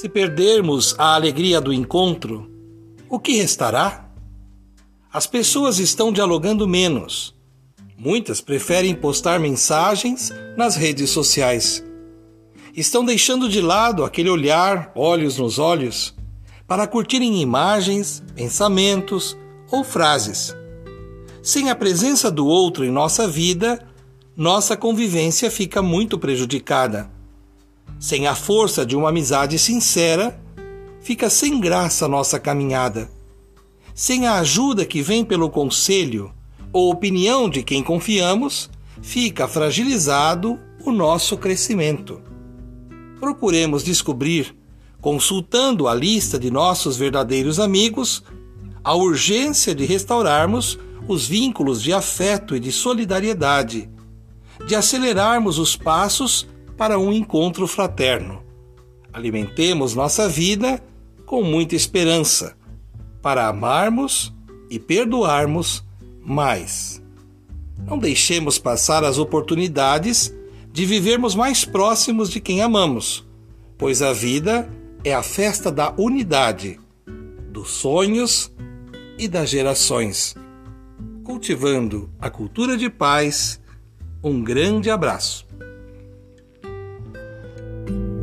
Se perdermos a alegria do encontro, o que restará? As pessoas estão dialogando menos. Muitas preferem postar mensagens nas redes sociais. Estão deixando de lado aquele olhar, olhos nos olhos, para curtirem imagens, pensamentos ou frases. Sem a presença do outro em nossa vida, nossa convivência fica muito prejudicada. Sem a força de uma amizade sincera, fica sem graça nossa caminhada. Sem a ajuda que vem pelo conselho ou opinião de quem confiamos, fica fragilizado o nosso crescimento. Procuremos descobrir, consultando a lista de nossos verdadeiros amigos, a urgência de restaurarmos os vínculos de afeto e de solidariedade, de acelerarmos os passos para um encontro fraterno. Alimentemos nossa vida com muita esperança, para amarmos e perdoarmos mais. Não deixemos passar as oportunidades de vivermos mais próximos de quem amamos, pois a vida é a festa da unidade, dos sonhos e das gerações. Cultivando a cultura de paz, um grande abraço. Bye.